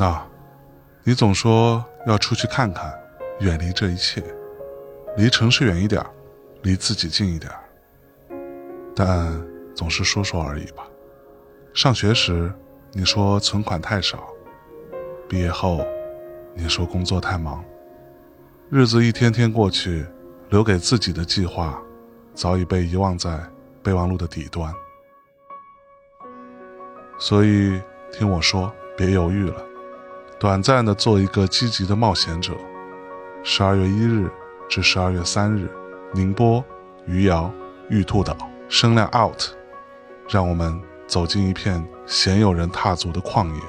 那，你总说要出去看看，远离这一切，离城市远一点，离自己近一点。但总是说说而已吧。上学时，你说存款太少；毕业后，你说工作太忙。日子一天天过去，留给自己的计划，早已被遗忘在备忘录的底端。所以，听我说，别犹豫了，短暂的做一个积极的冒险者。十二月一日至十二月三日，宁波、余姚、玉兔岛，声量 out，让我们走进一片鲜有人踏足的旷野，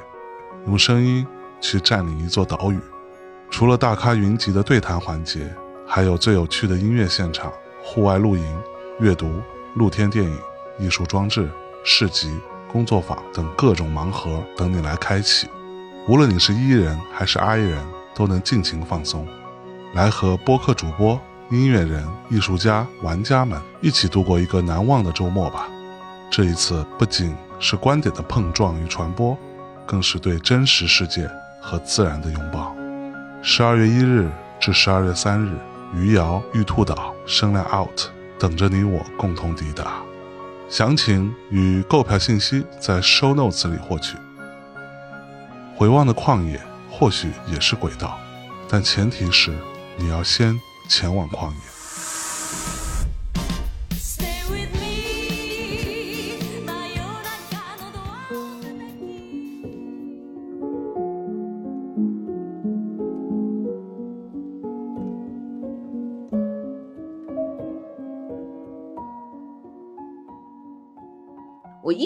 用声音去占领一座岛屿。除了大咖云集的对谈环节，还有最有趣的音乐现场、户外露营、阅读、露天电影、艺术装置、市集。工作坊等各种盲盒等你来开启，无论你是 E 人还是 I 人，都能尽情放松，来和播客主播、音乐人、艺术家、玩家们一起度过一个难忘的周末吧。这一次不仅是观点的碰撞与传播，更是对真实世界和自然的拥抱。十二月一日至十二月三日，余姚玉兔岛声量 Out 等着你我共同抵达。详情与购票信息在 Show Notes 里获取。回望的旷野或许也是轨道，但前提是你要先前往旷野。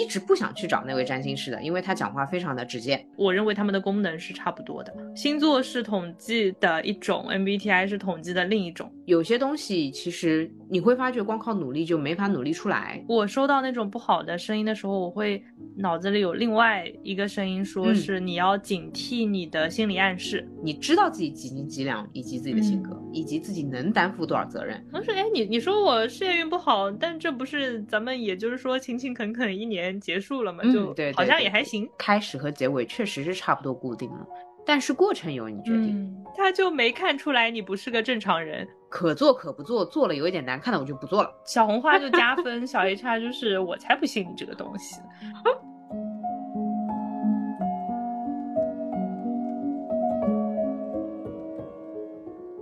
一直不想去找那位占星师的，因为他讲话非常的直接。我认为他们的功能是差不多的，星座是统计的一种，MBTI 是统计的另一种。有些东西其实你会发觉，光靠努力就没法努力出来。我收到那种不好的声音的时候，我会脑子里有另外一个声音，说是你要警惕你的心理暗示。你知道自己几斤几两，以及自己的性格，以及自己能担负多少责任。同时，哎，你你说我事业运不好，但这不是咱们也就是说勤勤恳恳一年结束了嘛？就对，好像也还行。开始和结尾确实是差不多固定了，但是过程由你决定。他就没看出来你不是个正常人。可做可不做，做了有一点难看的我就不做了。小红花就加 分，小 HR 就是我才不信你这个东西。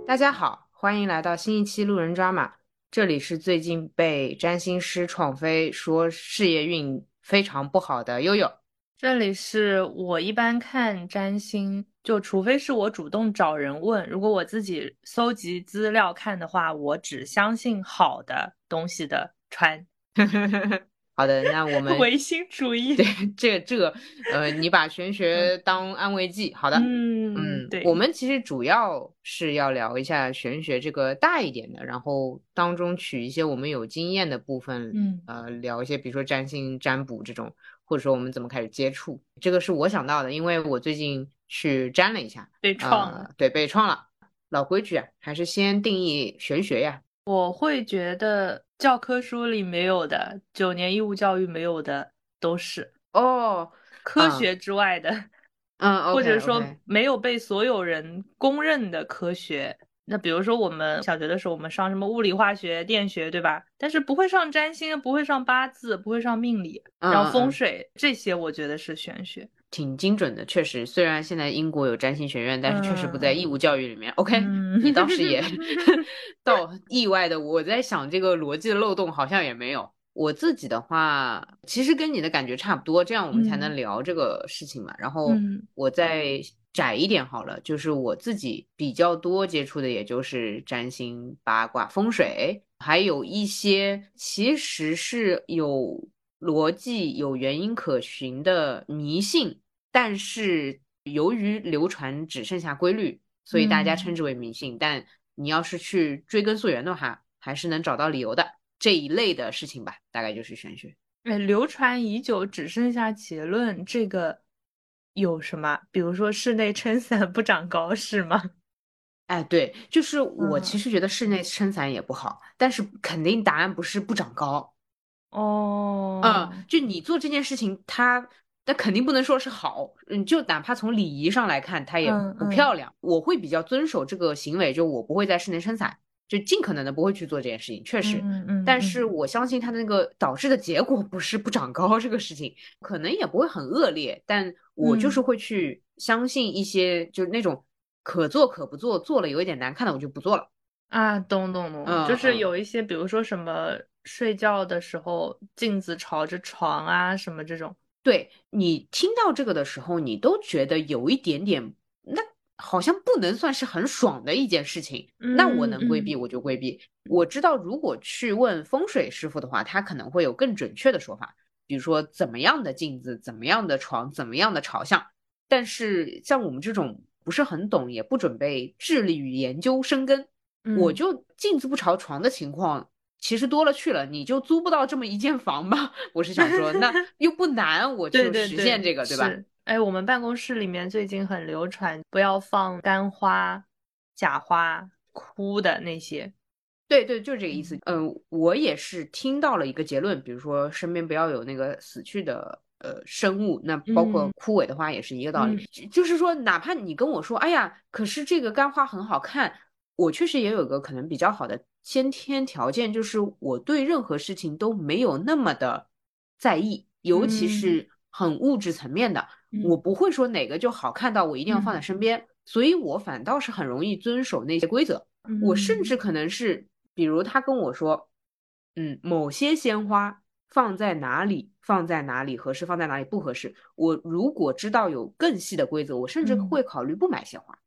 大家好，欢迎来到新一期路人抓马，这里是最近被占星师闯飞说事业运非常不好的悠悠，这里是我一般看占星。就除非是我主动找人问，如果我自己搜集资料看的话，我只相信好的东西的穿。好的，那我们唯心主义。对，这这，呃，你把玄学当安慰剂。好的，嗯嗯，对。我们其实主要是要聊一下玄学这个大一点的，然后当中取一些我们有经验的部分，嗯，呃，聊一些比如说占星、占卜这种，或者说我们怎么开始接触，这个是我想到的，因为我最近。去占了一下，被创了，对，被创了。老规矩啊，还是先定义玄学呀。我会觉得教科书里没有的，九年义务教育没有的，都是哦，科学之外的，嗯，或者说没有被所有人公认的科学。那比如说我们小学的时候，我们上什么物理、化学、电学，对吧？但是不会上占星，不会上八字，不会上命理，然后风水这些，我觉得是玄学。挺精准的，确实。虽然现在英国有占星学院，但是确实不在义务教育里面。OK，你 倒是也到意外的。我在想这个逻辑的漏洞好像也没有。我自己的话，其实跟你的感觉差不多，这样我们才能聊这个事情嘛。然后我再窄一点好了，就是我自己比较多接触的，也就是占星、八卦、风水，还有一些其实是有逻辑、有原因可循的迷信。但是由于流传只剩下规律，所以大家称之为迷信。但你要是去追根溯源的话，还是能找到理由的这一类的事情吧，大概就是玄学。哎，流传已久只剩下结论，这个有什么？比如说室内撑伞不长高是吗？哎，对，就是我其实觉得室内撑伞也不好，但是肯定答案不是不长高。哦，嗯，就你做这件事情，它。那肯定不能说是好，嗯，就哪怕从礼仪上来看，它也不漂亮。我会比较遵守这个行为，就我不会在室内撑伞，就尽可能的不会去做这件事情。确实，嗯嗯，但是我相信它的那个导致的结果不是不长高这个事情，可能也不会很恶劣。但我就是会去相信一些，就是那种可做可不做，做了有一点难看的，我就不做了。啊，懂懂懂，就是有一些，比如说什么睡觉的时候镜子朝着床啊，什么这种。对你听到这个的时候，你都觉得有一点点，那好像不能算是很爽的一件事情。那我能规避我就规避。我知道如果去问风水师傅的话，他可能会有更准确的说法，比如说怎么样的镜子、怎么样的床、怎么样的朝向。但是像我们这种不是很懂，也不准备致力于研究深根，我就镜子不朝床的情况。其实多了去了，你就租不到这么一间房吧？我是想说，那 又不难，我就实现这个，对吧？哎，我们办公室里面最近很流传，不要放干花、假花、枯的那些。对对，就是这个意思。嗯，我也是听到了一个结论，比如说身边不要有那个死去的呃生物，那包括枯萎的花也是一个道理。就是说，哪怕你跟我说，哎呀，可是这个干花很好看，我确实也有个可能比较好的。先天条件就是我对任何事情都没有那么的在意，尤其是很物质层面的，我不会说哪个就好看到我一定要放在身边，所以我反倒是很容易遵守那些规则。我甚至可能是，比如他跟我说，嗯，某些鲜花放在哪里，放在哪里合适，放在哪里不合适。我如果知道有更细的规则，我甚至会考虑不买鲜花。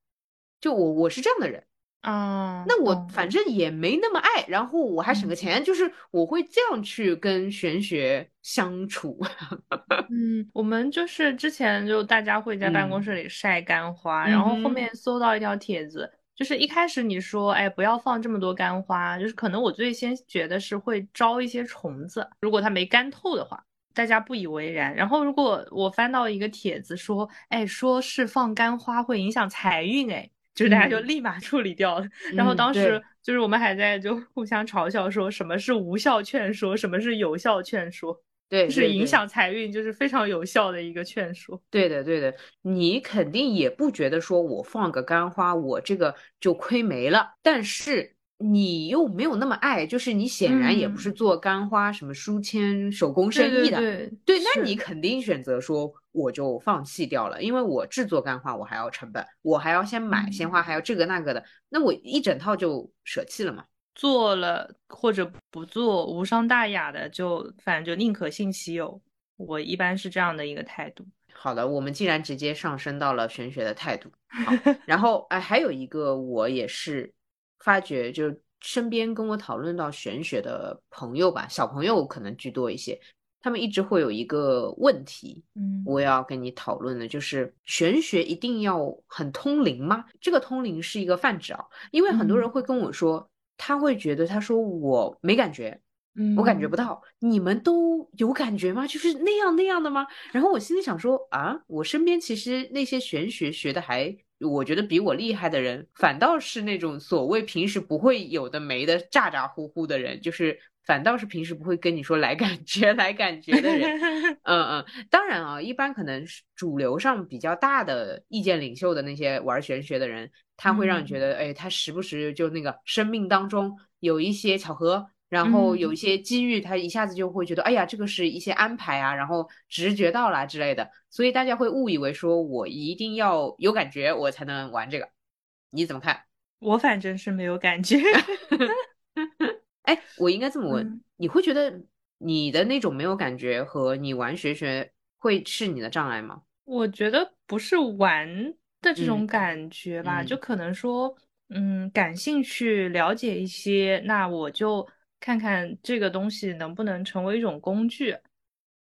就我我是这样的人。啊，那我反正也没那么爱，然后我还省个钱，就是我会这样去跟玄学相处。嗯，我们就是之前就大家会在办公室里晒干花，然后后面搜到一条帖子，就是一开始你说，哎，不要放这么多干花，就是可能我最先觉得是会招一些虫子，如果它没干透的话，大家不以为然。然后如果我翻到一个帖子说，哎，说是放干花会影响财运，哎。就是大家就立马处理掉了，然后当时就是我们还在就互相嘲笑说什么是无效劝说，什么是有效劝说，对，是影响财运，就是非常有效的一个劝说。对的，对的，你肯定也不觉得说我放个干花，我这个就亏没了，但是。你又没有那么爱，就是你显然也不是做干花什么书签手工生意的，对，那你。肯定选择说我就放弃掉了，因为我制作干花我还要成本，我还要先买鲜花，还要这个那个的，那我一整套就舍弃了嘛。做了或者不做无伤大雅的，就反正就宁可信其有，我一般是这样的一个态度。好的，我们竟然直接上升到了玄学的态度。好，然后哎，还有一个我也是。发觉就身边跟我讨论到玄学的朋友吧，小朋友可能居多一些，他们一直会有一个问题，嗯，我要跟你讨论的，就是玄学一定要很通灵吗？这个通灵是一个泛指啊，因为很多人会跟我说，他会觉得他说我没感觉，嗯，我感觉不到，你们都有感觉吗？就是那样那样的吗？然后我心里想说啊，我身边其实那些玄学学的还。我觉得比我厉害的人，反倒是那种所谓平时不会有的没的咋咋呼呼的人，就是反倒是平时不会跟你说来感觉 来感觉的人。嗯嗯，当然啊，一般可能是主流上比较大的意见领袖的那些玩玄学的人，他会让你觉得，哎，他时不时就那个生命当中有一些巧合。然后有一些机遇，他一下子就会觉得，哎呀，这个是一些安排啊，然后直觉到了之类的，所以大家会误以为说我一定要有感觉，我才能玩这个。你怎么看？我反正是没有感觉。哎，我应该这么问，你会觉得你的那种没有感觉和你玩学学会是你的障碍吗？我觉得不是玩的这种感觉吧，就可能说，嗯，感兴趣了解一些，那我就。看看这个东西能不能成为一种工具，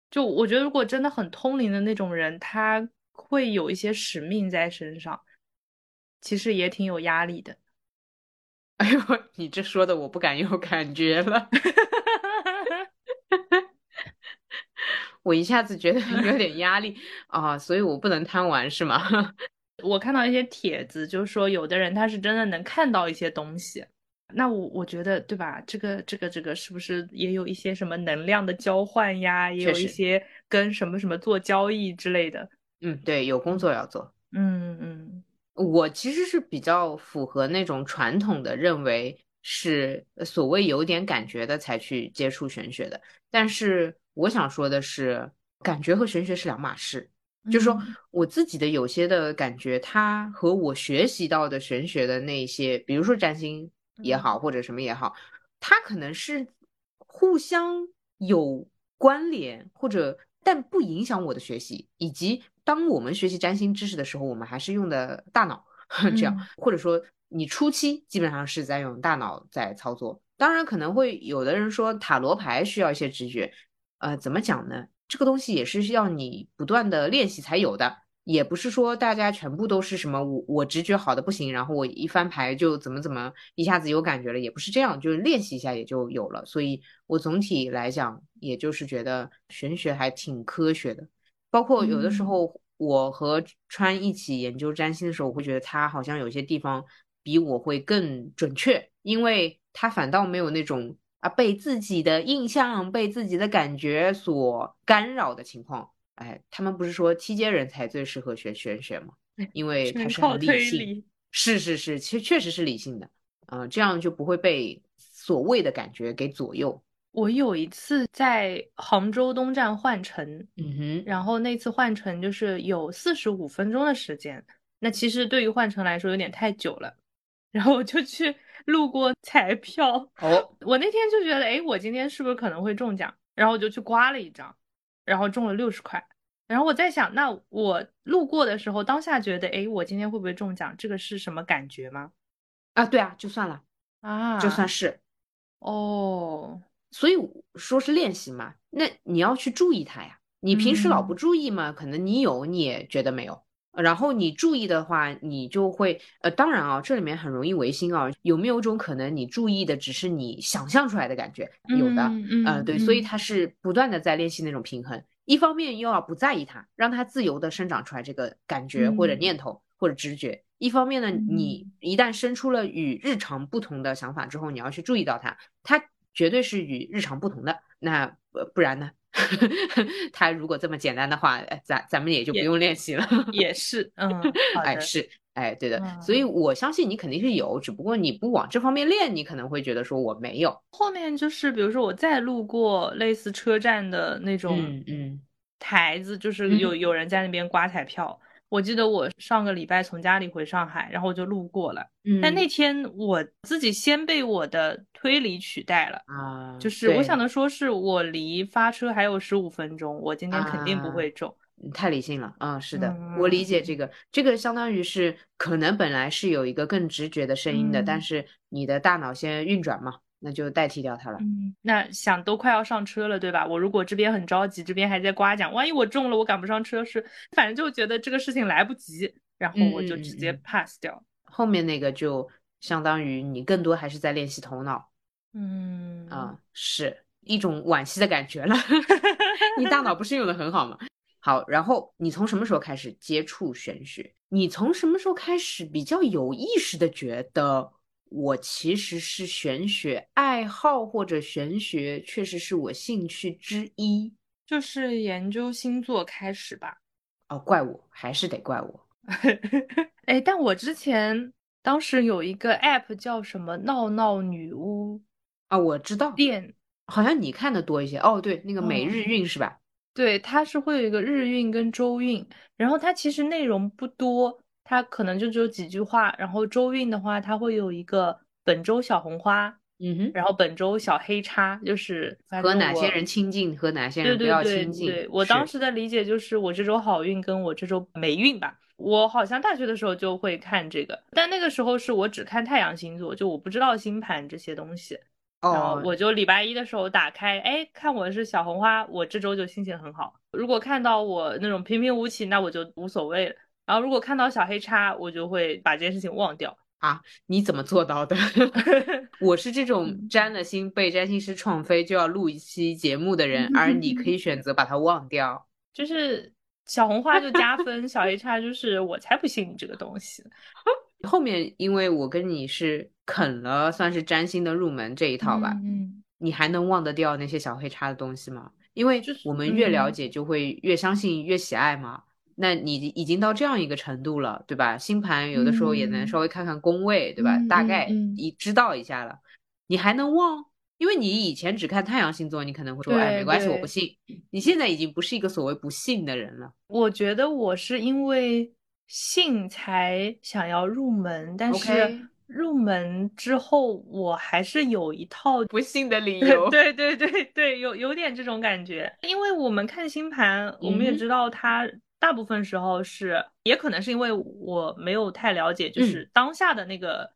就我觉得，如果真的很通灵的那种人，他会有一些使命在身上，其实也挺有压力的。哎呦，你这说的我不敢有感觉了，我一下子觉得有点压力啊，所以我不能贪玩是吗？我看到一些帖子，就是说有的人他是真的能看到一些东西。那我我觉得对吧？这个这个这个是不是也有一些什么能量的交换呀？也有一些跟什么什么做交易之类的。嗯，对，有工作要做。嗯嗯，我其实是比较符合那种传统的认为是所谓有点感觉的才去接触玄学的。但是我想说的是，感觉和玄学是两码事。就是说我自己的有些的感觉，它和我学习到的玄学的那些，比如说占星也好，或者什么也好，它可能是互相有关联，或者但不影响我的学习。以及当我们学习占星知识的时候，我们还是用的大脑 这样，或者说你初期基本上是在用大脑在操作。当然可能会有的人说塔罗牌需要一些直觉，呃，怎么讲呢？这个东西也是需要你不断的练习才有的，也不是说大家全部都是什么我我直觉好的不行，然后我一翻牌就怎么怎么一下子有感觉了，也不是这样，就是练习一下也就有了。所以我总体来讲，也就是觉得玄学还挺科学的。包括有的时候我和川一起研究占星的时候，我会觉得他好像有些地方比我会更准确，因为他反倒没有那种。啊，被自己的印象、被自己的感觉所干扰的情况，哎，他们不是说七阶人才最适合学玄学吗？因为他是很理性，是是是，其实确实是理性的，嗯，这样就不会被所谓的感觉给左右。我有一次在杭州东站换乘，嗯哼，然后那次换乘就是有四十五分钟的时间，那其实对于换乘来说有点太久了，然后我就去。路过彩票哦，我那天就觉得，哎，我今天是不是可能会中奖？然后我就去刮了一张，然后中了六十块。然后我在想，那我路过的时候，当下觉得，哎，我今天会不会中奖？这个是什么感觉吗？啊，对啊，就算了啊，就算是哦。所以说是练习嘛，那你要去注意它呀。你平时老不注意嘛，可能你有你也觉得没有。然后你注意的话，你就会呃，当然啊，这里面很容易违心啊。有没有一种可能，你注意的只是你想象出来的感觉？有的，嗯，对，所以他是不断的在练习那种平衡。一方面又要不在意它，让它自由的生长出来这个感觉或者念头或者直觉；一方面呢，你一旦生出了与日常不同的想法之后，你要去注意到它，它绝对是与日常不同的。那不然呢？他如果这么简单的话，咱咱们也就不用练习了。也 是，嗯，哎是，哎对的，所以我相信你肯定是有，只不过你不往这方面练，你可能会觉得说我没有。后面就是比如说我再路过类似车站的那种嗯台子，就是有有人在那边刮彩票。我记得我上个礼拜从家里回上海，然后我就路过了。嗯，但那天我自己先被我的推理取代了啊，就是我想的说是我离发车还有十五分钟，我今天肯定不会中。太理性了啊，是的，我理解这个，这个相当于是可能本来是有一个更直觉的声音的，但是你的大脑先运转嘛。那就代替掉它了。嗯，那想都快要上车了，对吧？我如果这边很着急，这边还在刮奖，万一我中了，我赶不上车，是反正就觉得这个事情来不及，然后我就直接 pass 掉。后面那个就相当于你更多还是在练习头脑。嗯啊，是一种惋惜的感觉了。你大脑不是用的很好吗？好，然后你从什么时候开始接触玄学？你从什么时候开始比较有意识的觉得？我其实是玄学爱好，或者玄学确实是我兴趣之一，就是研究星座开始吧。哦，怪我，还是得怪我。哎，但我之前当时有一个 app 叫什么“闹闹女巫”啊，我知道，店好像你看的多一些。哦，对，那个每日运是吧？对，它是会有一个日运跟周运，然后它其实内容不多。它可能就只有几句话，然后周运的话，它会有一个本周小红花，嗯哼，然后本周小黑叉，就是和哪些人亲近，和哪些人不要亲近。对我当时的理解就是我这周好运跟我这周霉运吧。我好像大学的时候就会看这个，但那个时候是我只看太阳星座，就我不知道星盘这些东西。哦，我就礼拜一的时候打开，哎，看我是小红花，我这周就心情很好。如果看到我那种平平无奇，那我就无所谓了。然后如果看到小黑叉，我就会把这件事情忘掉啊！你怎么做到的？我是这种占了星被占星师创飞就要录一期节目的人，而你可以选择把它忘掉。就是小红花就加分，小黑叉就是我才不信你这个东西。后面因为我跟你是啃了算是占星的入门这一套吧，嗯，你还能忘得掉那些小黑叉的东西吗？因为我们越了解就会越相信越喜爱嘛。那你已经到这样一个程度了，对吧？星盘有的时候也能稍微看看宫位，对吧？大概一知道一下了，你还能忘？因为你以前只看太阳星座，你可能会说，哎，没关系，我不信。你现在已经不是一个所谓不信的人了。我觉得我是因为信才想要入门，但是入门之后，我还是有一套不信的理 由。对对对对，有有点这种感觉。因为我们看星盘，我们也知道它。大部分时候是，也可能是因为我没有太了解，就是当下的那个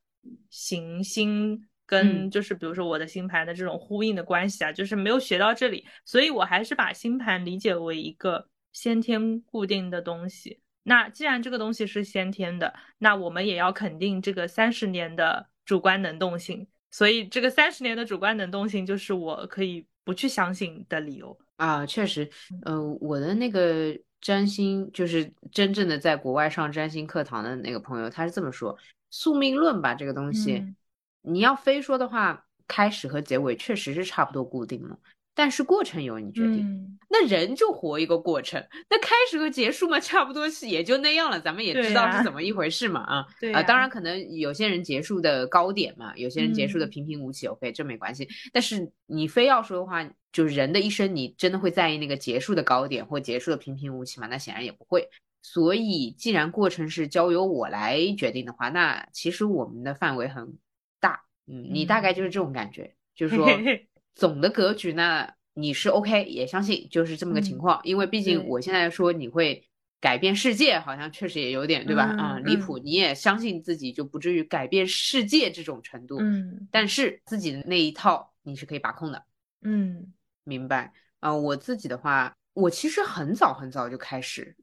行星跟就是比如说我的星盘的这种呼应的关系啊，就是没有学到这里，所以我还是把星盘理解为一个先天固定的东西。那既然这个东西是先天的，那我们也要肯定这个三十年的主观能动性。所以这个三十年的主观能动性，就是我可以不去相信的理由啊。确实，呃，我的那个。占星就是真正的在国外上占星课堂的那个朋友，他是这么说：宿命论吧，这个东西，你要非说的话，开始和结尾确实是差不多固定了。但是过程由你决定，那人就活一个过程，那开始和结束嘛，差不多是也就那样了。咱们也知道是怎么一回事嘛，啊，啊，当然可能有些人结束的高点嘛，有些人结束的平平无奇，OK，这没关系。但是你非要说的话，就是人的一生，你真的会在意那个结束的高点或结束的平平无奇吗？那显然也不会。所以既然过程是交由我来决定的话，那其实我们的范围很大，嗯，你大概就是这种感觉，就是说。总的格局呢，你是 OK，也相信就是这么个情况，因为毕竟我现在说你会改变世界，好像确实也有点对吧？啊，离谱，你也相信自己就不至于改变世界这种程度，嗯，但是自己的那一套你是可以把控的，嗯，明白。啊？我自己的话，我其实很早很早就开始，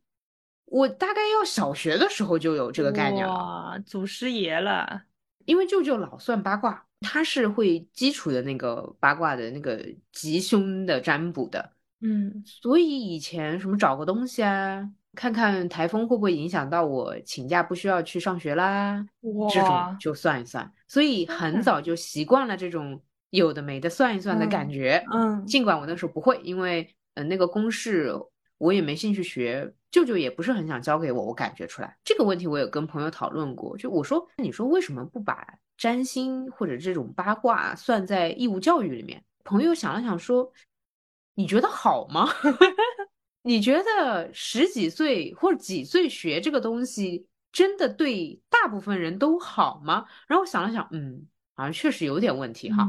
我大概要小学的时候就有这个概念了，祖师爷了，因为舅舅老算八卦。他是会基础的那个八卦的那个吉凶的占卜的，嗯，所以以前什么找个东西啊，看看台风会不会影响到我请假不需要去上学啦，这种就算一算，所以很早就习惯了这种有的没的算一算的感觉，嗯，尽管我那时候不会，因为嗯那个公式我也没兴趣学。舅舅也不是很想教给我，我感觉出来这个问题，我有跟朋友讨论过。就我说，你说为什么不把占星或者这种八卦算在义务教育里面？朋友想了想说，你觉得好吗？你觉得十几岁或者几岁学这个东西，真的对大部分人都好吗？然后我想了想，嗯，好像确实有点问题哈。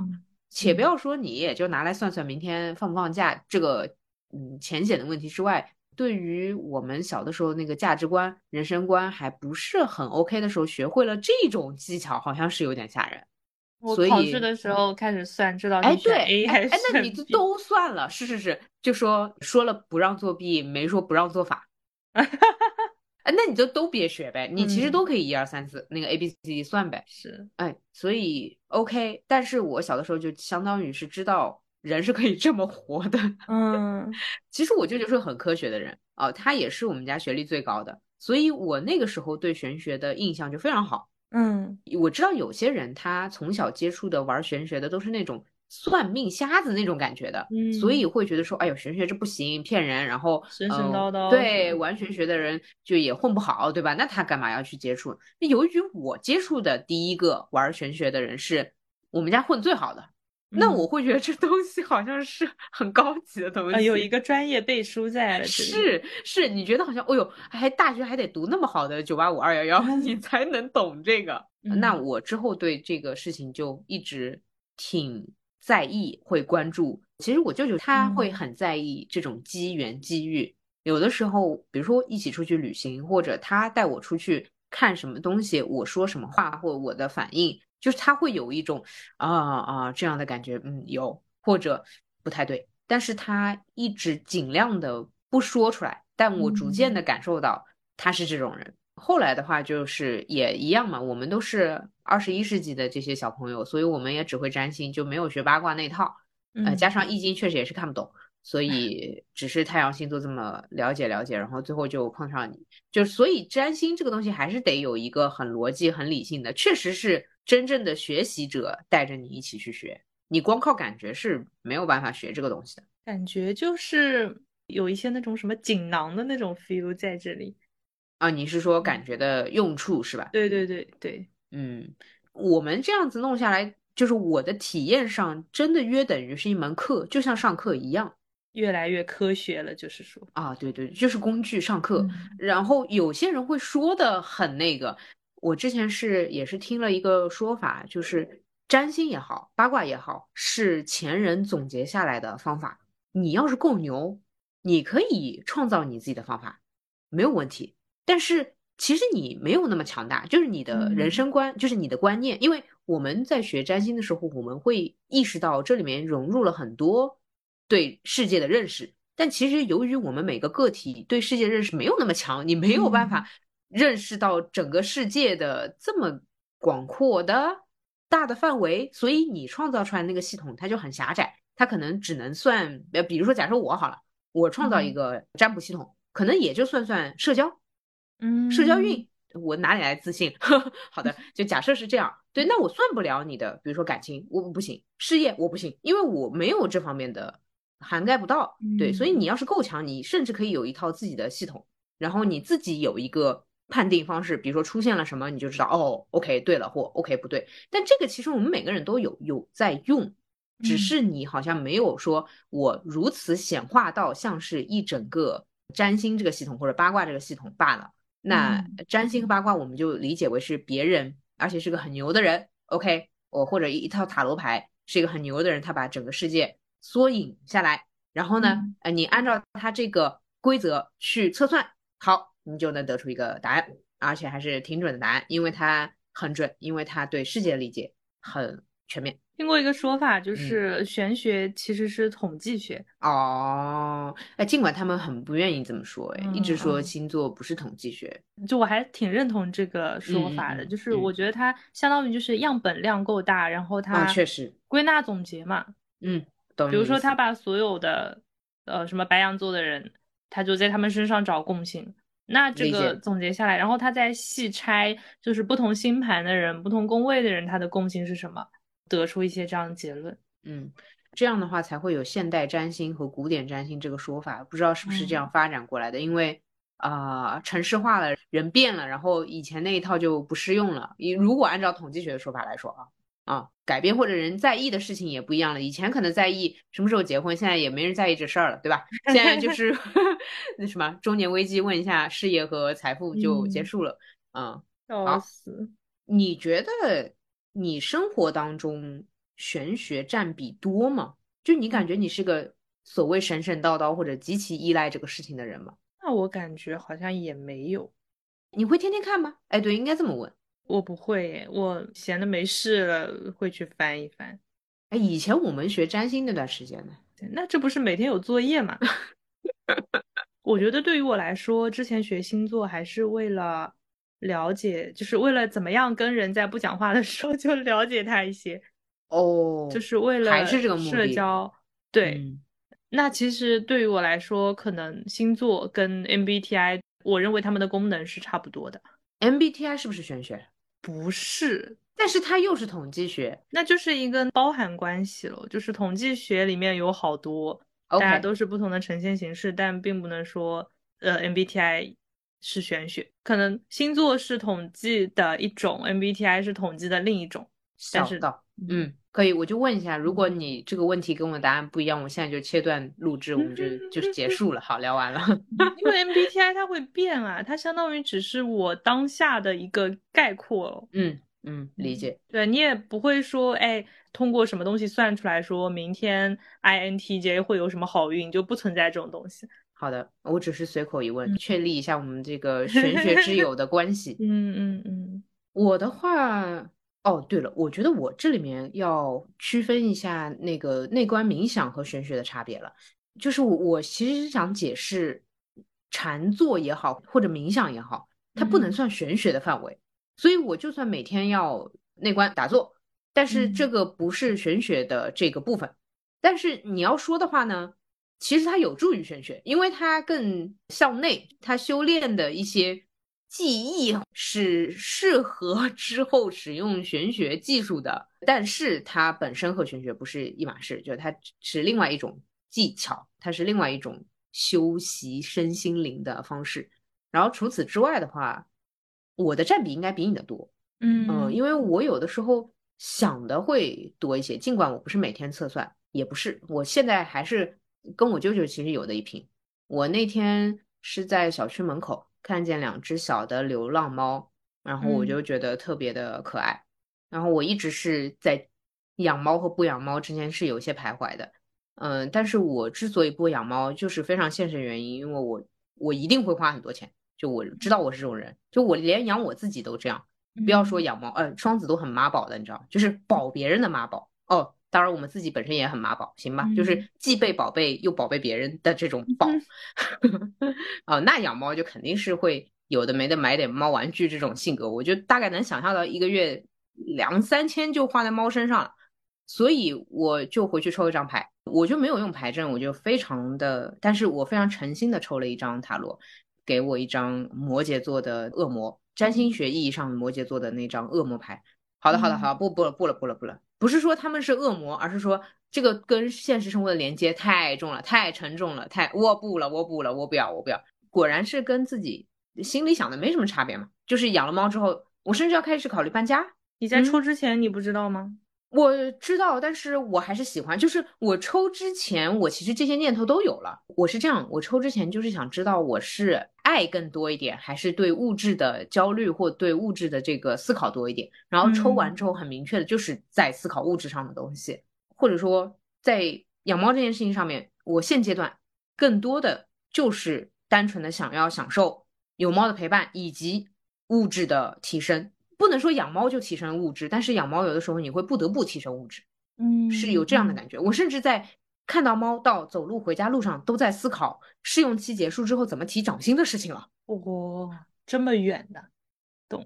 且不要说你也就拿来算算明天放不放假这个嗯浅显的问题之外。对于我们小的时候那个价值观、人生观还不是很 OK 的时候，学会了这种技巧，好像是有点吓人。我考试的时候开始算，知道哎对哎，那你就都算了，是是是，就说说了不让作弊，没说不让做法。哎，那你就都别学呗，你其实都可以一二三四那个 A B C D 算呗。是，哎，所以 OK，但是我小的时候就相当于是知道。人是可以这么活的，嗯，其实我舅舅是很科学的人啊，他也是我们家学历最高的，所以我那个时候对玄学的印象就非常好，嗯，我知道有些人他从小接触的玩玄学的都是那种算命瞎子那种感觉的，嗯，所以会觉得说，哎呦，玄学这不行，骗人，然后神神叨叨，对，玩玄学的人就也混不好，对吧？那他干嘛要去接触？那由于我接触的第一个玩玄学的人是我们家混最好的。那我会觉得这东西好像是很高级的东西，有一个专业背书在。是是，你觉得好像，哦呦，还大学还得读那么好的九八五二幺幺，你才能懂这个。那我之后对这个事情就一直挺在意，会关注。其实我舅舅他会很在意这种机缘机遇，有的时候，比如说一起出去旅行，或者他带我出去看什么东西，我说什么话或我的反应。就是他会有一种啊啊这样的感觉，嗯，有或者不太对，但是他一直尽量的不说出来，但我逐渐的感受到他是这种人。后来的话就是也一样嘛，我们都是二十一世纪的这些小朋友，所以我们也只会占星，就没有学八卦那套，呃，加上易经确实也是看不懂，所 以只是太阳星座这么了解了解，然后最后就碰上你，就所以占星这个东西还是得有一个很逻辑、很理性的，确实是真正的学习者带着你一起去学，你光靠感觉是没有办法学这个东西的。感觉就是有一些那种什么锦囊的那种 feel 在这里啊，你是说感觉的用处是吧？对对对对，嗯，我们这样子弄下来，就是我的体验上真的约等于是一门课，就像上课一样。越来越科学了，就是说啊，对对，就是工具上课。然后有些人会说的很那个，我之前是也是听了一个说法，就是占星也好，八卦也好，是前人总结下来的方法。你要是够牛，你可以创造你自己的方法，没有问题。但是其实你没有那么强大，就是你的人生观，就是你的观念。因为我们在学占星的时候，我们会意识到这里面融入了很多。对世界的认识，但其实由于我们每个个体对世界认识没有那么强，你没有办法认识到整个世界的这么广阔的大的范围，所以你创造出来那个系统它就很狭窄，它可能只能算，呃，比如说假设我好了，我创造一个占卜系统，可能也就算算社交，嗯，社交运，我哪里来自信？好的，就假设是这样，对，那我算不了你的，比如说感情，我不行，事业我不行，因为我没有这方面的。涵盖不到，对，所以你要是够强，你甚至可以有一套自己的系统，然后你自己有一个判定方式，比如说出现了什么，你就知道哦，OK 对了或 OK 不对。但这个其实我们每个人都有有在用，只是你好像没有说我如此显化到像是一整个占星这个系统或者八卦这个系统罢了。那占星和八卦我们就理解为是别人，而且是个很牛的人，OK，我或者一套塔罗牌是一个很牛的人，他把整个世界。缩影下来，然后呢，呃，你按照他这个规则去测算，好，你就能得出一个答案，而且还是挺准的答案，因为他很准，因为他对世界的理解很全面。听过一个说法，就是玄学其实是统计学。哦，哎，尽管他们很不愿意这么说，哎，一直说星座不是统计学，就我还挺认同这个说法的，就是我觉得它相当于就是样本量够大，然后它确实。归纳总结嘛，嗯。比如说，他。把所有的呃什么白羊座的人，他就在他们身上找共性。那这个。总结下来，然后他再细拆，就是不同星盘的人、不同宫位的人，他的共性是什么，得出一些这样的结论。嗯，这样的话才会有现代占星和古典占星这个说法。不知道是不是这样发展过来的？因为啊，城市化了，人变了，然后以前那一套就不适用了。如果按照统计学的说法来说啊。啊，改变或者人在意的事情也不一样了。以前可能在意什么时候结婚，现在也没人在意这事儿了，对吧？现在就是 那什么中年危机，问一下事业和财富就结束了。嗯，笑死。你觉得你生活当中玄学占比多吗？就你感觉你是个所谓神神叨叨或者极其依赖这个事情的人吗？那我感觉好像也没有。你会天天看吗？哎，对，应该这么问。我不会，我闲的没事了会去翻一翻。哎，以前我们学占星那段时间呢，那这不是每天有作业吗？我觉得对于我来说，之前学星座还是为了了解，就是为了怎么样跟人在不讲话的时候就了解他一些。哦，就是为了还是这个目的。社交对，那其实对于我来说，可能星座跟 MBTI，我认为他们的功能是差不多的。MBTI 是不是玄学？不是，但是它又是统计学，那就是一个包含关系了。就是统计学里面有好多，大家都是不同的呈现形式，但并不能说，呃，MBTI 是玄学。可能星座是统计的一种，MBTI 是统计的另一种。想到，嗯。可以，我就问一下，如果你这个问题跟我的答案不一样，我现在就切断录制，我们就就结束了。好，聊完了。因为 MBTI 它会变啊，它相当于只是我当下的一个概括。嗯嗯，理解。对你也不会说，哎，通过什么东西算出来说明天 INTJ 会有什么好运，就不存在这种东西。好的，我只是随口一问，确立一下我们这个 玄学之友的关系。嗯嗯嗯，我的话。哦，对了，我觉得我这里面要区分一下那个内观冥想和玄学的差别了。就是我我其实是想解释，禅坐也好，或者冥想也好，它不能算玄学的范围。所以我就算每天要内观打坐，但是这个不是玄学的这个部分。但是你要说的话呢，其实它有助于玄学，因为它更向内，它修炼的一些技艺是适合 之后使用玄学技术的，但是它本身和玄学不是一码事，就它是另外一种技巧，它是另外一种修习身心灵的方式。然后除此之外的话，我的占比应该比你的多，嗯因为我有的时候想的会多一些，尽管我不是每天测算，也不是，我现在还是跟我舅舅其实有的一拼。我那天是在小区门口看见两只小的流浪猫，然后我就觉得特别的可爱。然后我一直是在养猫和不养猫之间是有些徘徊的，嗯，但是我之所以不养猫，就是非常现实原因，因为我我一定会花很多钱。就我知道我是这种人，就我连养我自己都这样，不要说养猫，呃，双子都很妈宝的，你知道，就是保别人的妈宝哦。当然我们自己本身也很妈宝，行吧？就是既被宝贝又宝贝别人的这种宝。哦，那养猫就肯定是会有的没的买点猫玩具这种性格，我就大概能想象到一个月两三千就花在猫身上了，所以我就回去抽一张牌，我就没有用牌阵，我就非常的，但是我非常诚心的抽了一张塔罗。给我一张摩羯座的恶魔，占星学意义上摩羯座的那张恶魔牌。好的，好的，好，不不了，不了，不了，不了，不是说他们是恶魔，而是说这个跟现实生活的连接太重了，太沉重了，太我不了，我不了，我不要，我不要。果然是跟自己心里想的没什么差别嘛。就是养了猫之后，我甚至要开始考虑搬家。你在出之前你不知道吗？我知道，但是我还是喜欢。就是我抽之前，我其实这些念头都有了。我是这样，我抽之前就是想知道我是爱更多一点，还是对物质的焦虑或对物质的这个思考多一点。然后抽完之后，很明确的就是在思考物质上的东西，或者说在养猫这件事情上面，我现阶段更多的就是单纯的想要享受有猫的陪伴以及物质的提升。不能说养猫就提升物质，但是养猫有的时候你会不得不提升物质，嗯，是有这样的感觉。我甚至在看到猫到走路回家路上，都在思考试用期结束之后怎么提涨薪的事情了。哦，这么远的，懂？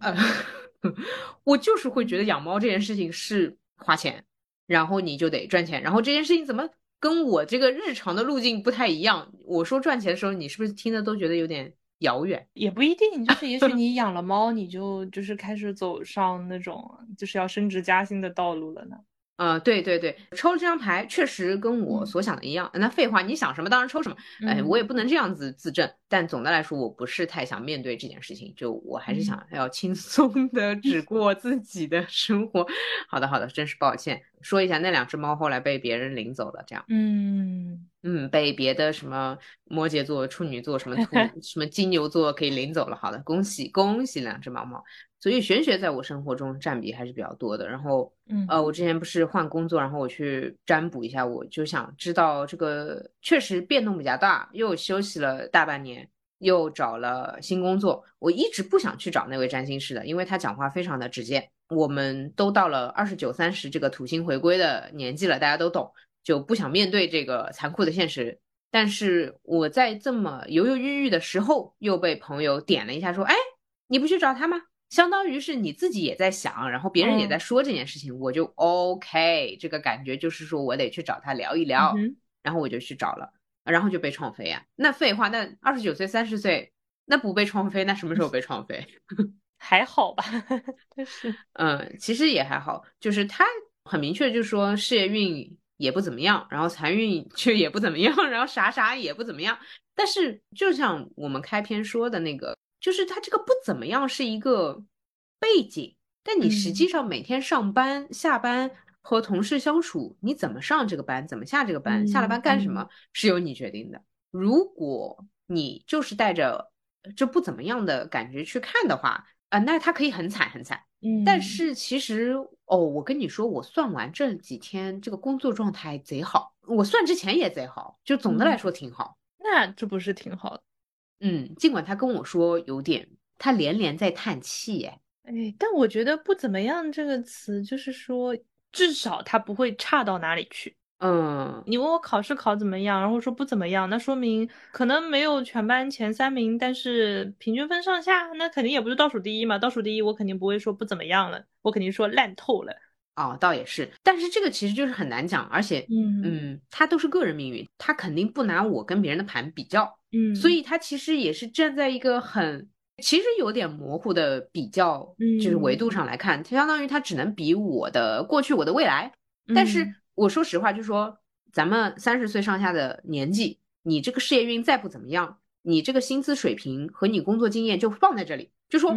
我就是会觉得养猫这件事情是花钱，然后你就得赚钱，然后这件事情怎么跟我这个日常的路径不太一样？我说赚钱的时候，你是不是听的都觉得有点？遥远也不一定，就是也许 你养了猫，你就就是开始走上那种就是要升职加薪的道路了呢。呃，对对对，抽了这张牌确实跟我所想的一样。那废话，你想什么当然抽什么。哎，我也不能这样子自证。但总的来说，我不是太想面对这件事情，就我还是想要轻松的只过自己的生活。好的好的，真是抱歉。说一下，那两只猫后来被别人领走了，这样。嗯嗯，被别的什么摩羯座、处女座、什么土、什么金牛座可以领走了。好的，恭喜恭喜两只猫猫。所以玄学在我生活中占比还是比较多的。然后，呃，我之前不是换工作，然后我去占卜一下，我就想知道这个确实变动比较大，又休息了大半年，又找了新工作。我一直不想去找那位占星师的，因为他讲话非常的直接。我们都到了二十九、三十这个土星回归的年纪了，大家都懂，就不想面对这个残酷的现实。但是我在这么犹犹豫豫的时候，又被朋友点了一下，说：“哎，你不去找他吗？”相当于是你自己也在想，然后别人也在说这件事情，我就 OK，这个感觉就是说我得去找他聊一聊，然后我就去找了，然后就被创飞啊。那废话，那二十九岁、三十岁，那不被创飞，那什么时候被创飞？还好吧，但是，嗯，其实也还好，就是他很明确，就是说事业运也不怎么样，然后财运却也不怎么样，然后啥啥也不怎么样。但是就像我们开篇说的那个。就是他这个不怎么样是一个背景，但你实际上每天上班、下班和同事相处，你怎么上这个班，怎么下这个班，下了班干什么是由你决定的。如果你就是带着这不怎么样的感觉去看的话，啊，那他可以很惨很惨。嗯，但是其实哦，我跟你说，我算完这几天这个工作状态贼好，我算之前也贼好，就总的来说挺好。那这不是挺好的？嗯，尽管他跟我说有点，他连连在叹气，哎，哎，但我觉得不怎么样这个词，就是说至少他不会差到哪里去。嗯，你问我考试考怎么样，然后说不怎么样，那说明可能没有全班前三名，但是平均分上下，那肯定也不是倒数第一嘛。倒数第一我肯定不会说不怎么样了，我肯定说烂透了。哦，倒也是，但是这个其实就是很难讲，而且，嗯嗯，他都是个人命运，他肯定不拿我跟别人的盘比较，嗯，所以他其实也是站在一个很，其实有点模糊的比较，就是维度上来看，它相当于他只能比我的过去，我的未来。但是我说实话，就说咱们三十岁上下的年纪，你这个事业运再不怎么样，你这个薪资水平和你工作经验就放在这里。就说，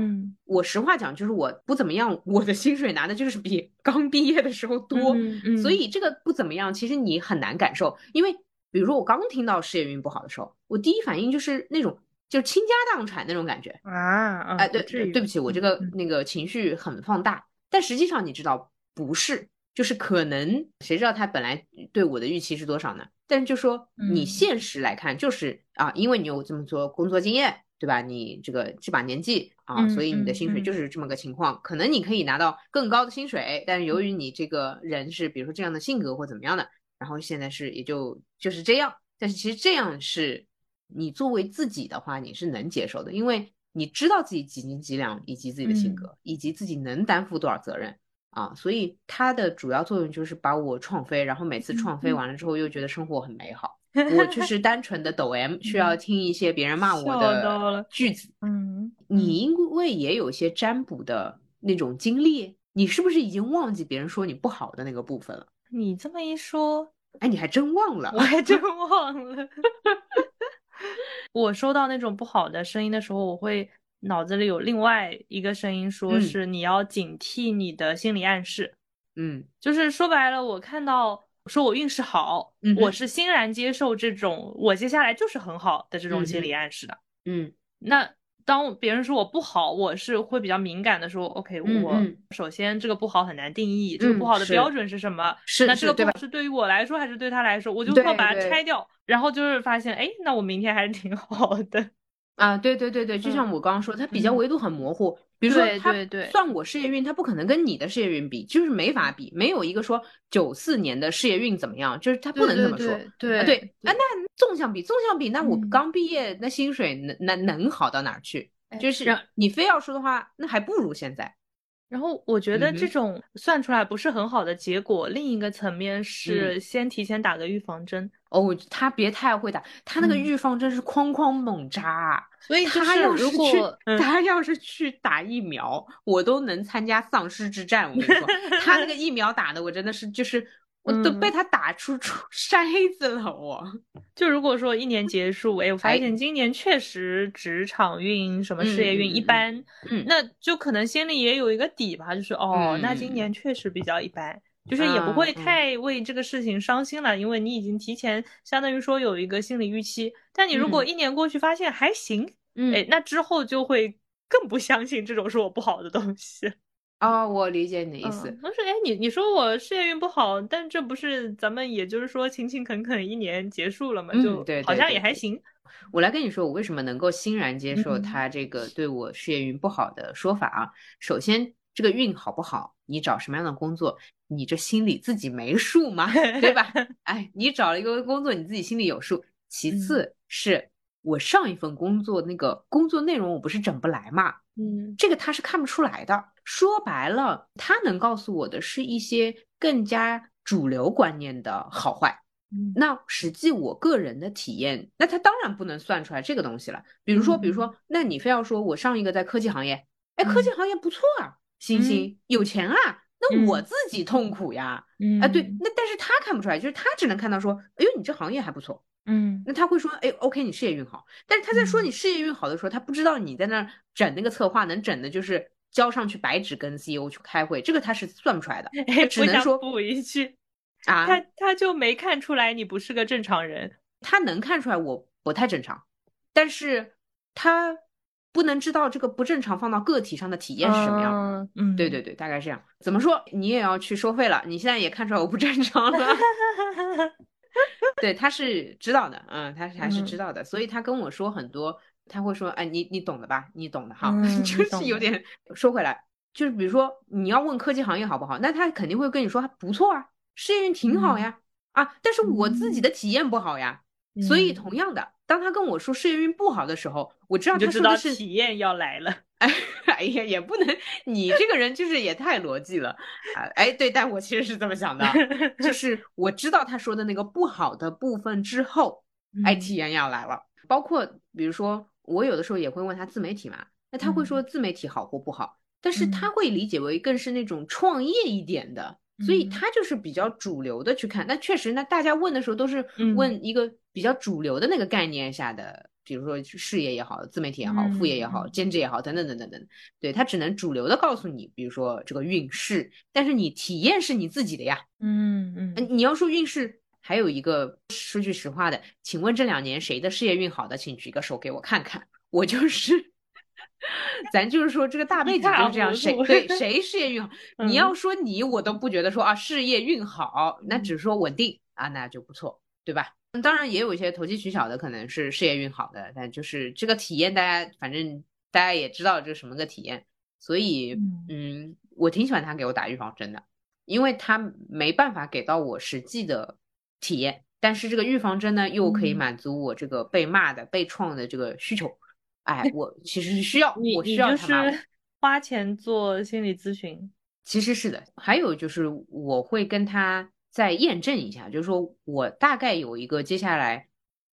我实话讲，就是我不怎么样，我的薪水拿的就是比 刚毕业的时候多，所以这个不怎么样，其实你很难感受。因为比如说我刚听到事业运不好的时候，我第一反应就是那种就是倾家荡产那种感觉啊，哎，对，对不起，我这个那个情绪很放大，但实际上你知道不是，就是可能谁知道他本来对我的预期是多少呢？但是就说你现实来看，就是啊，因为你有这么多工作经验。对吧？你这个这把年纪啊，所以你的薪水就是这么个情况。可能你可以拿到更高的薪水，但是由于你这个人是，比如说这样的性格或怎么样的，然后现在是也就就是这样。但是其实这样是你作为自己的话，你是能接受的，因为你知道自己几斤几两，以及自己的性格，以及自己能担负多少责任啊。所以它的主要作用就是把我创飞，然后每次创飞完了之后，又觉得生活很美好。我就是单纯的抖 M，需要听一些别人骂我的句子。嗯，你因为也有一些占卜的那种经历，你是不是已经忘记别人说你不好的那个部分了？你这么一说，哎，你还真忘了，我还真 忘了。我收到那种不好的声音的时候，我会脑子里有另外一个声音，说是你要警惕你的心理暗示。嗯，就是说白了，我看到。说我运势好，我是欣然接受这种我接下来就是很好的这种心理暗示的。嗯，那当别人说我不好，我是会比较敏感的说，OK，我首先这个不好很难定义，这个不好的标准是什么？是那这个不好是对于我来说还是对他来说？我就会把它拆掉，然后就是发现，哎，那我明天还是挺好的。啊，对对对对，就像我刚刚说，它比较维度很模糊。比如说，他算我事业运，他不可能跟你的事业运比，就是没法比。没有一个说九四年的事业运怎么样，就是他不能这么说。对对，啊，那纵向比，纵向比，那我刚毕业，那薪水能能能好到哪儿去？就是你非要说的话，那还不如现在。然后我觉得这种算出来不是很好的结果，另一个层面是先提前打个预防针。哦，他别太会打，他那个预防针是哐哐猛扎。所以他要是去，他要是去打疫苗，我都能参加丧尸之战。我跟你说，他那个 疫苗打的，我真的是就是。我都被他打出出筛子了，我 就如果说一年结束，哎，我发现今年确实职场运什么事业运一般，嗯，那就可能心里也有一个底吧，就是哦，那今年确实比较一般，就是也不会太为这个事情伤心了，因为你已经提前相当于说有一个心理预期。但你如果一年过去发现还行，哎，那之后就会更不相信这种是我不好的东西。哦，我理解你的意思。我说，哎，你你说我事业运不好，但这不是咱们也就是说勤勤恳恳一年结束了嘛？就对好像也还行。我来跟你说，我为什么能够欣然接受他这个对我事业运不好的说法啊？首先，这个运好不好，你找什么样的工作，你这心里自己没数吗？对吧？哎，你找了一个工作，你自己心里有数。其次是。我上一份工作那个工作内容我不是整不来嘛，嗯，这个他是看不出来的。说白了，他能告诉我的是一些更加主流观念的好坏。那实际我个人的体验，那他当然不能算出来这个东西了。比如说，比如说，那你非要说我上一个在科技行业，哎，科技行业不错啊，星星有钱啊，那我自己痛苦呀，嗯啊，对，那但是他看不出来，就是他只能看到说，哎呦，你这行业还不错。嗯，那他会说，哎，OK，你事业运好，但是他在说你事业运好的时候，他不知道你在那整那个策划能整的，就是交上去白纸跟 CEO 去开会，这个他是算不出来的，只能说补一句啊，他他就没看出来你不是个正常人，他能看出来我不太正常，但是他不能知道这个不正常放到个体上的体验是什么样，嗯，对对对，大概是这样，怎么说你也要去收费了，你现在也看出来我不正常了。对，他是知道的，嗯，他还是知道的，所以他跟我说很多，他会说，哎，你你懂的吧？你懂的哈，就是有点说回来，就是比如说你要问科技行业好不好，那他肯定会跟你说不错啊，事业运挺好呀，啊，但是我自己的体验不好呀，所以同样的，当他跟我说事业运不好的时候，我知道他说的是体验要来了，哎 哎呀，也不能，你这个人就是也太逻辑了。啊！哎，对，但我其实是这么想的，就是我知道他说的那个不好的部分之后，哎，体验要来了。包括比如说，我有的时候也会问他自媒体嘛，那他会说自媒体好或不好，但是他会理解为更是那种创业一点的。所以他就是比较主流的去看，那确实，那大家问的时候都是问一个比较主流的那个概念下的，比如说事业也好，自媒体也好，副业也好，兼职也好，等等等等等。对他只能主流的告诉你，比如说这个运势，但是你体验是你自己的呀。嗯嗯，你要说运势，还有一个说句实话的，请问这两年谁的事业运好的，请举个手给我看看，我就是。咱就是说，这个大背景就是这样，谁对谁事业运好，你要说你，我都不觉得说啊事业运好，那只是说稳定啊，那就不错，对吧？当然也有一些投机取巧的，可能是事业运好的，但就是这个体验，大家反正大家也知道这是什么个体验，所以嗯，我挺喜欢他给我打预防针的，因为他没办法给到我实际的体验，但是这个预防针呢，又可以满足我这个被骂的、被创的这个需求。哎，我其实是需要，我需要他花钱做心理咨询，其实是的。还有就是我会跟他再验证一下，就是说我大概有一个接下来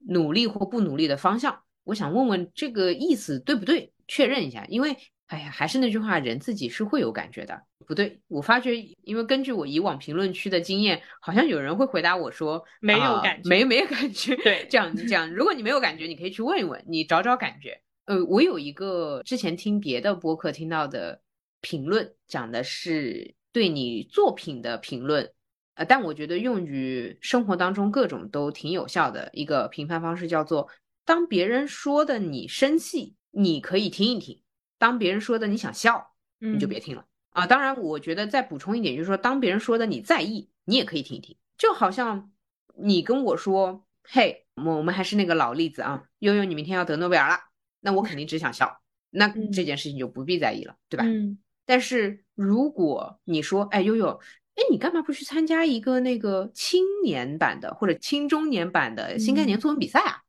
努力或不努力的方向，我想问问这个意思对不对，确认一下。因为哎呀，还是那句话，人自己是会有感觉的。不对，我发觉，因为根据我以往评论区的经验，好像有人会回答我说没有感觉，没没有感觉。对，这样这样，如果你没有感觉，你可以去问一问，你找找感觉。呃，我有一个之前听别的播客听到的评论，讲的是对你作品的评论，呃，但我觉得用于生活当中各种都挺有效的一个评判方式，叫做当别人说的你生气，你可以听一听；当别人说的你想笑，你就别听了啊。当然，我觉得再补充一点，就是说当别人说的你在意，你也可以听一听。就好像你跟我说，嘿，我我们还是那个老例子啊，悠悠，你明天要得诺贝尔了。那我肯定只想笑，那这件事情就不必在意了，对吧？嗯。但是如果你说，哎，悠悠，哎，你干嘛不去参加一个那个青年版的或者青中年版的新概念作文比赛啊？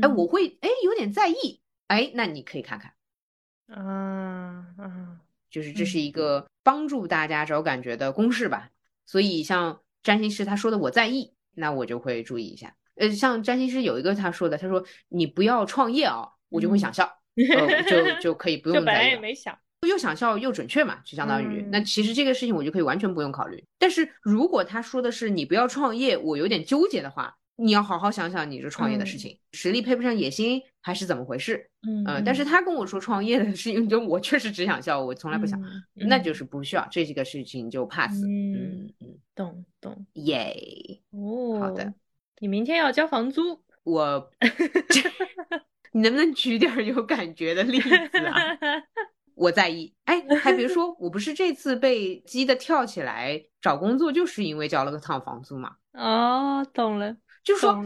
哎，我会哎有点在意，哎，那你可以看看。啊啊，就是这是一个帮助大家找感觉的公式吧。所以像占星师他说的我在意，那我就会注意一下。呃，像占星师有一个他说的，他说你不要创业啊。我就会想笑，呃，就就可以不 用在意。也没想，又想笑又准确嘛，就相当于那其实这个事情我就可以完全不用考虑。但是如果他说的是你不要创业，我有点纠结的话，你要好好想想你这创业的事情，实力配不上野心还是怎么回事？嗯，但是他跟我说创业的事情，就我确实只想笑，我从来不想，那就是不需要这几个事情就 pass。嗯嗯，懂懂，耶，哦，好的，你明天要交房租，我。你能不能举点有感觉的例子啊？我在意。哎，还别 说，我不是这次被激的跳起来找工作，就是因为交了个趟房租嘛。哦，懂了，就说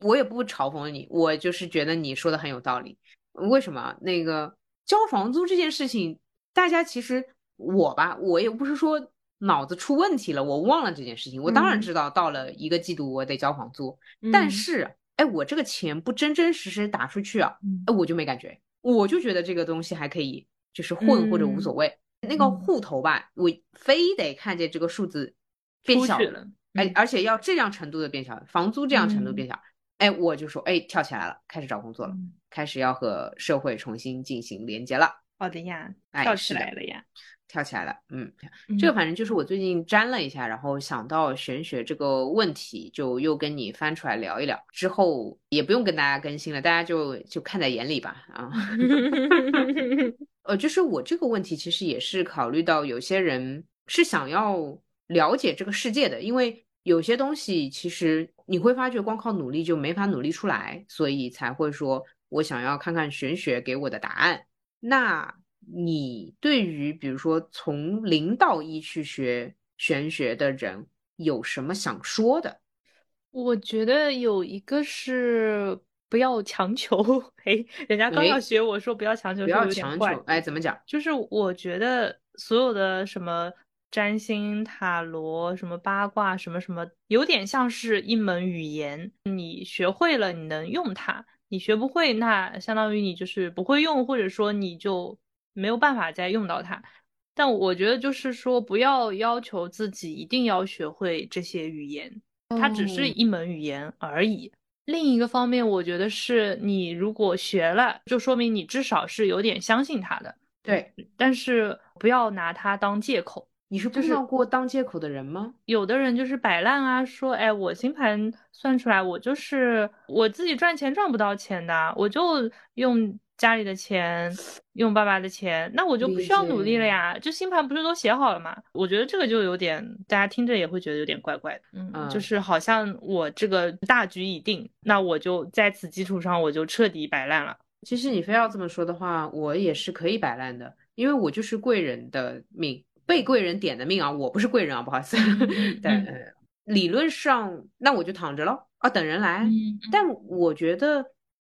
我也不嘲讽你，我就是觉得你说的很有道理。为什么？那个交房租这件事情，大家其实我吧，我也不是说脑子出问题了，我忘了这件事情。我当然知道，到了一个季度我得交房租，但是。哎，我这个钱不真真实实打出去啊，哎，我就没感觉，我就觉得这个东西还可以，就是混或者无所谓。那个户头吧，我非得看见这个数字变小了，哎，而且要这样程度的变小，房租这样程度变小，哎，我就说，哎，跳起来了，开始找工作了，开始要和社会重新进行连接了。好的呀，跳起来了呀。跳起来了，嗯，这个反正就是我最近粘了一下，然后想到玄学这个问题，就又跟你翻出来聊一聊。之后也不用跟大家更新了，大家就就看在眼里吧，啊。呃，就是我这个问题其实也是考虑到有些人是想要了解这个世界的，因为有些东西其实你会发觉光靠努力就没法努力出来，所以才会说我想要看看玄学给我的答案。那。你对于比如说从零到一去学玄学的人有什么想说的？我觉得有一个是不要强求。哎，人家刚要学我说不要强求，不要强求。哎，怎么讲？就是我觉得所有的什么占星、塔罗、什么八卦、什么什么，有点像是一门语言。你学会了，你能用它；你学不会，那相当于你就是不会用，或者说你就。没有办法再用到它。但我觉得就是说，不要要求自己一定要学会这些语言，它只是一门语言而已。另一个方面，我觉得是你如果学了，就说明你至少是有点相信他的。对，但是不要拿它当借口。你是碰到过当借口的人吗？有的人就是摆烂啊，说，哎，我星盘算出来，我就是我自己赚钱赚不到钱的，我就用家里的钱，用爸爸的钱，那我就不需要努力了呀。这星盘不是都写好了吗？我觉得这个就有点，大家听着也会觉得有点怪怪的。嗯，嗯就是好像我这个大局已定，那我就在此基础上，我就彻底摆烂了。其实你非要这么说的话，我也是可以摆烂的，因为我就是贵人的命。被贵人点的命啊，我不是贵人啊，不好意思。但理论上，那我就躺着了啊，等人来。但我觉得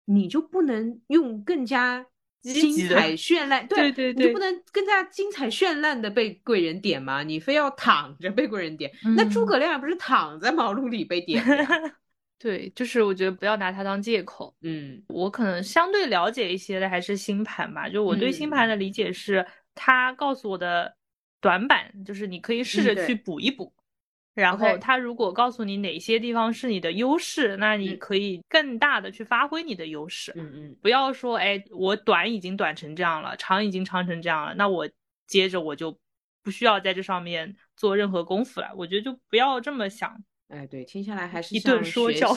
你就不能用更加精彩绚烂，对对对，你就不能更加精彩绚烂的被贵人点吗？你非要躺着被贵人点，那诸葛亮也不是躺在茅庐里被点。对，就是我觉得不要拿它当借口。嗯，我可能相对了解一些的还是星盘吧，就我对星盘的理解是，他告诉我的。短板就是你可以试着去补一补，然后他如果告诉你哪些地方是你的优势，那你可以更大的去发挥你的优势。嗯嗯，不要说哎，我短已经短成这样了，长已经长成这样了，那我接着我就不需要在这上面做任何功夫了。我觉得就不要这么想。哎，对，听下来还是一顿说教，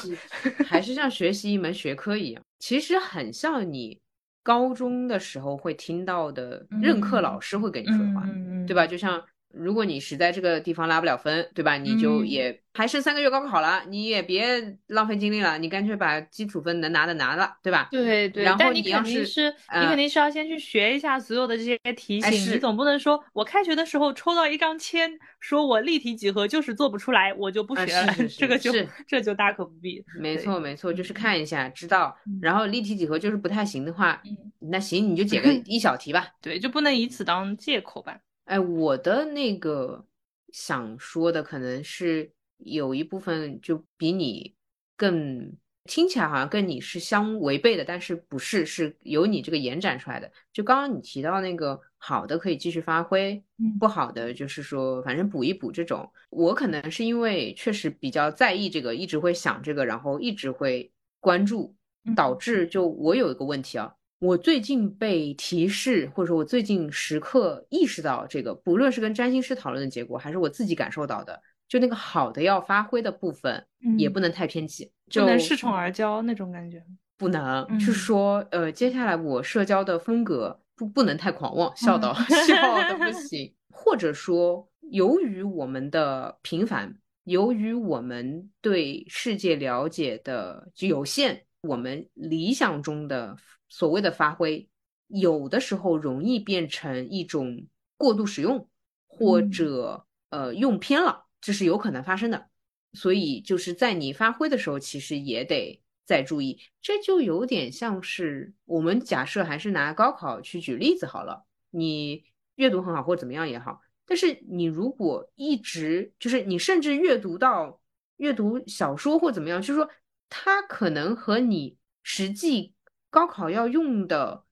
还是像学习一门学科一样，其实很像你。高中的时候会听到的任课老师会跟你说的话，对吧？就像。如果你实在这个地方拉不了分，对吧？你就也还剩三个月高考了，你也别浪费精力了，你干脆把基础分能拿的拿了，对吧？对对。然后你肯定是你肯定是要先去学一下所有的这些题型，你总不能说我开学的时候抽到一张签，说我立体几何就是做不出来，我就不学了。这个就这就大可不必。没错没错，就是看一下知道，然后立体几何就是不太行的话，那行你就解个 一小题吧。对，就不能以此当借口吧。哎，我的那个想说的可能是有一部分就比你更听起来好像跟你是相违背的，但是不是是由你这个延展出来的。就刚刚你提到那个好的可以继续发挥，不好的就是说反正补一补这种。我可能是因为确实比较在意这个，一直会想这个，然后一直会关注，导致就我有一个问题啊。我最近被提示，或者说我最近时刻意识到这个，不论是跟占星师讨论的结果，还是我自己感受到的，就那个好的要发挥的部分，也不能太偏激，就能恃宠而骄那种感觉，不能是说，呃，接下来我社交的风格不不能太狂妄，笑到 笑的不 行，或者说，由于我们的平凡，由于我们对世界了解的就有限，我们理想中的。所谓的发挥，有的时候容易变成一种过度使用，或者呃用偏了，这是有可能发生的。所以就是在你发挥的时候，其实也得再注意。这就有点像是我们假设还是拿高考去举例子好了，你阅读很好或者怎么样也好，但是你如果一直就是你甚至阅读到阅读小说或怎么样，就是说它可能和你实际。高考要用的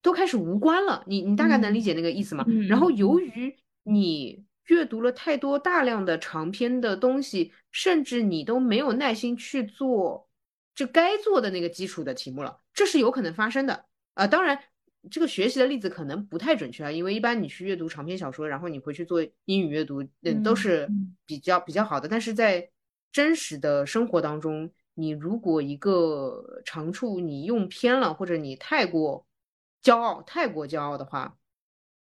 都开始无关了，你你大概能理解那个意思吗？然后由于你阅读了太多大量的长篇的东西，甚至你都没有耐心去做这该做的那个基础的题目了，这是有可能发生的。呃，当然这个学习的例子可能不太准确啊，因为一般你去阅读长篇小说，然后你回去做英语阅读，嗯，都是比较比较好的。但是在真实的生活当中，你如果一个长处你用偏了，或者你太过骄傲、太过骄傲的话，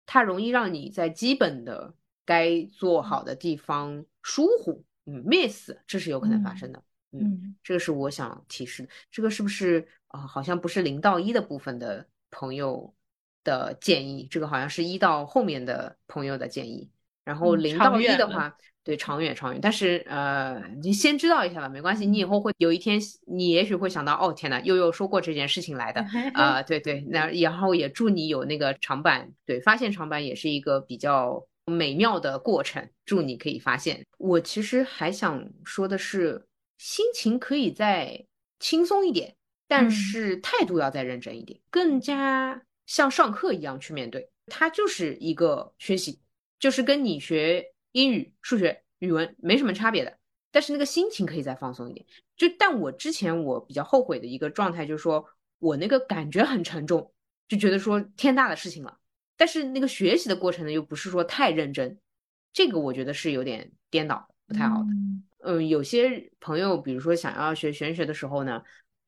它容易让你在基本的该做好的地方疏忽，嗯，miss，这是有可能发生的。嗯，这个是我想提示的。这个是不是啊？好像不是零到一的部分的朋友的建议，这个好像是一到后面的朋友的建议。然后零到一的话。对，长远长远，但是呃，你先知道一下吧，没关系，你以后会有一天，你也许会想到，哦，天呐，悠悠说过这件事情来的啊，对对，那然后也祝你有那个长板，对，发现长板也是一个比较美妙的过程，祝你可以发现。我其实还想说的是，心情可以再轻松一点，但是态度要再认真一点，更加像上课一样去面对。它就是一个学习，就是跟你学英语、数学、语文没什么差别的。但是那个心情可以再放松一点。就但我之前我比较后悔的一个状态，就是说我那个感觉很沉重，就觉得说天大的事情了。但是那个学习的过程呢，又不是说太认真，这个我觉得是有点颠倒，不太好的。嗯，有些朋友，比如说想要学玄学的时候呢，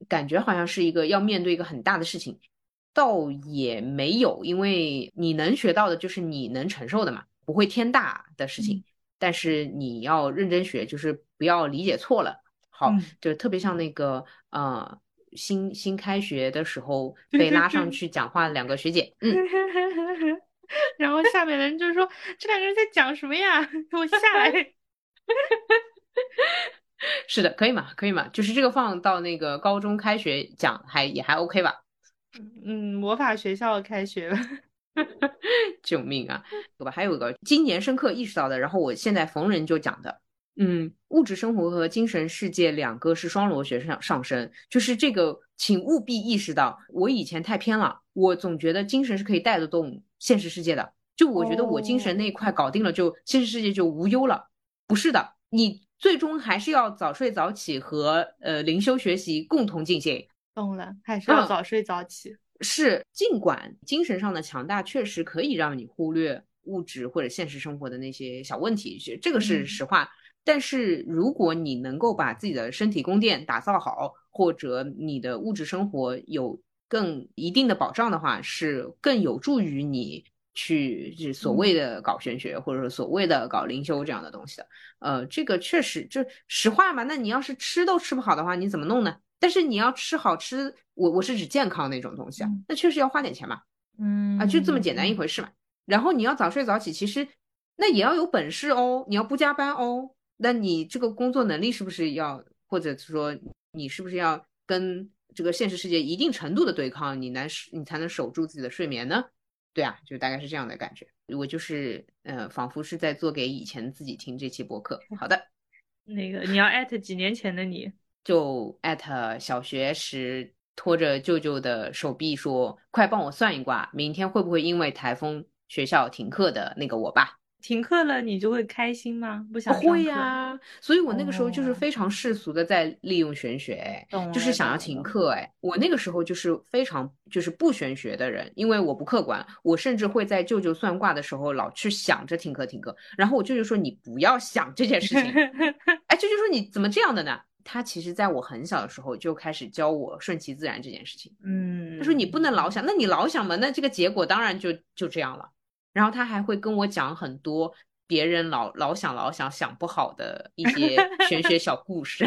感觉好像是一个要面对一个很大的事情，倒也没有，因为你能学到的就是你能承受的嘛，不会天大的事情。但是你要认真学，就是不要理解错了。好，就特别像那个呃，新新开学的时候 被拉上去讲话的两个学姐，嗯，然后下面的人就说这两个人在讲什么呀？给我下来。是的，可以嘛？可以嘛？就是这个放到那个高中开学讲，还也还 OK 吧？嗯，魔法学校开学了，救命啊！对吧？还有一个今年深刻意识到的，然后我现在逢人就讲的，嗯，物质生活和精神世界两个是双螺旋上上升，就是这个，请务必意识到，我以前太偏了，我总觉得精神是可以带得动现实世界的，就我觉得我精神那一块搞定了，就现实世界就无忧了，不是的，你。最终还是要早睡早起和呃灵修学习共同进行。懂了，还是要早睡早起。是，尽管精神上的强大确实可以让你忽略物质或者现实生活的那些小问题，这个是实话。但是如果你能够把自己的身体宫殿打造好，或者你的物质生活有更一定的保障的话，是更有助于你。去就所谓的搞玄学，或者说所谓的搞灵修这样的东西的，呃，这个确实就实话嘛。那你要是吃都吃不好的话，你怎么弄呢？但是你要吃好吃，我我是指健康那种东西啊，那确实要花点钱嘛，嗯啊，就这么简单一回事嘛。然后你要早睡早起，其实那也要有本事哦，你要不加班哦，那你这个工作能力是不是要，或者说你是不是要跟这个现实世界一定程度的对抗，你能你才能守住自己的睡眠呢？对啊，就大概是这样的感觉。我就是，呃，仿佛是在做给以前自己听这期播客。好的，那个你要艾特几年前的你，就艾特小学时拖着舅舅的手臂说：“快帮我算一卦，明天会不会因为台风学校停课的那个我爸。”停课了，你就会开心吗？不想会呀，所以我那个时候就是非常世俗的在利用玄学，就是想要停课。哎，我那个时候就是非常就是不玄学的人，因为我不客观，我甚至会在舅舅算卦的时候老去想着停课停课。然后我舅舅说你不要想这件事情，哎，舅舅说你怎么这样的呢？他其实在我很小的时候就开始教我顺其自然这件事情。嗯，他说你不能老想，那你老想嘛，那这个结果当然就就这样了。然后他还会跟我讲很多别人老老想老想想不好的一些 玄学小故事，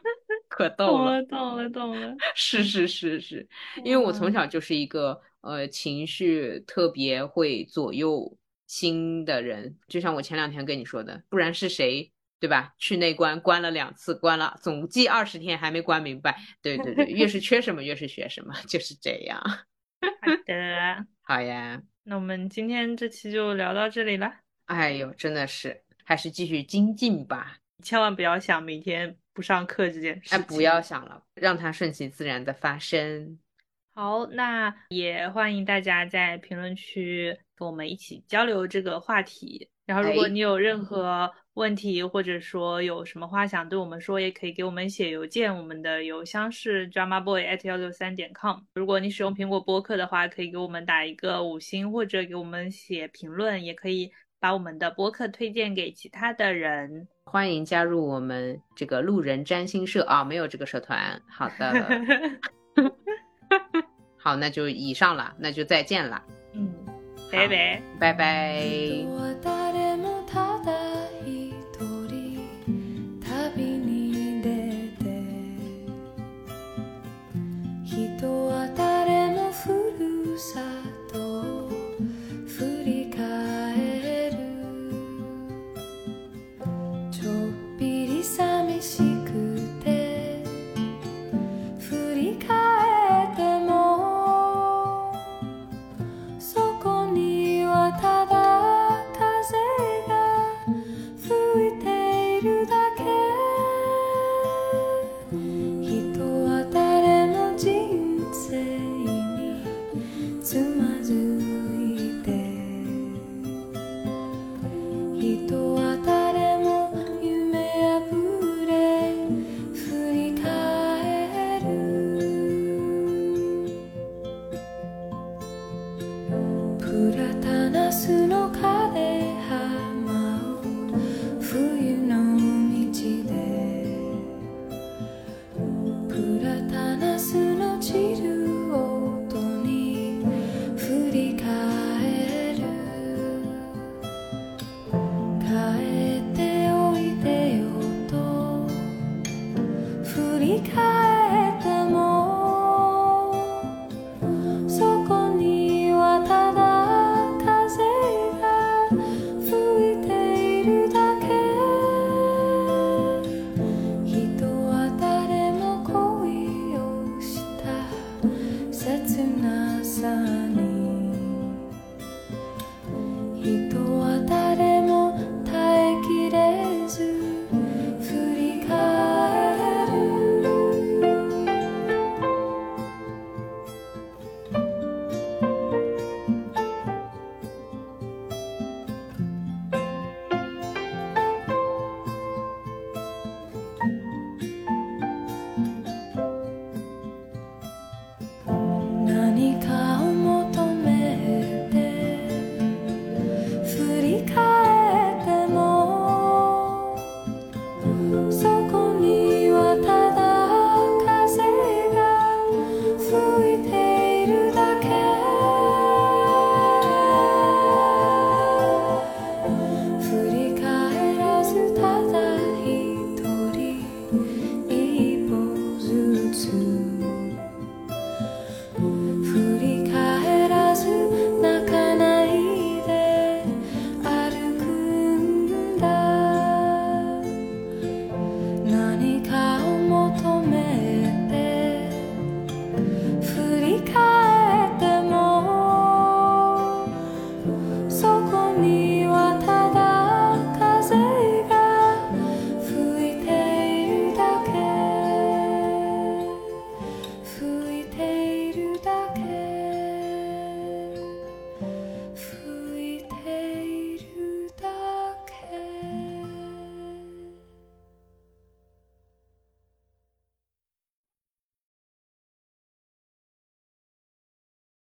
可逗了。懂了，懂了，是是是是，因为我从小就是一个呃情绪特别会左右心的人，就像我前两天跟你说的，不然是谁对吧？去内关关了两次，关了总计二十天还没关明白。对对对，越是缺什么越是学什么，就是这样。好的，好呀。那我们今天这期就聊到这里了。哎呦，真的是，还是继续精进吧。千万不要想明天不上课这件事。哎，不要想了，让它顺其自然的发生。好，那也欢迎大家在评论区跟我们一起交流这个话题。然后，如果你有任何问题，或者说有什么话想对我们说，也可以给我们写邮件。我们的邮箱是 drama boy at 幺六三点 com。如果你使用苹果播客的话，可以给我们打一个五星，或者给我们写评论，也可以把我们的播客推荐给其他的人。欢迎加入我们这个路人占星社啊，没有这个社团。好的，好，那就以上了，那就再见了。嗯，拜拜，拜拜。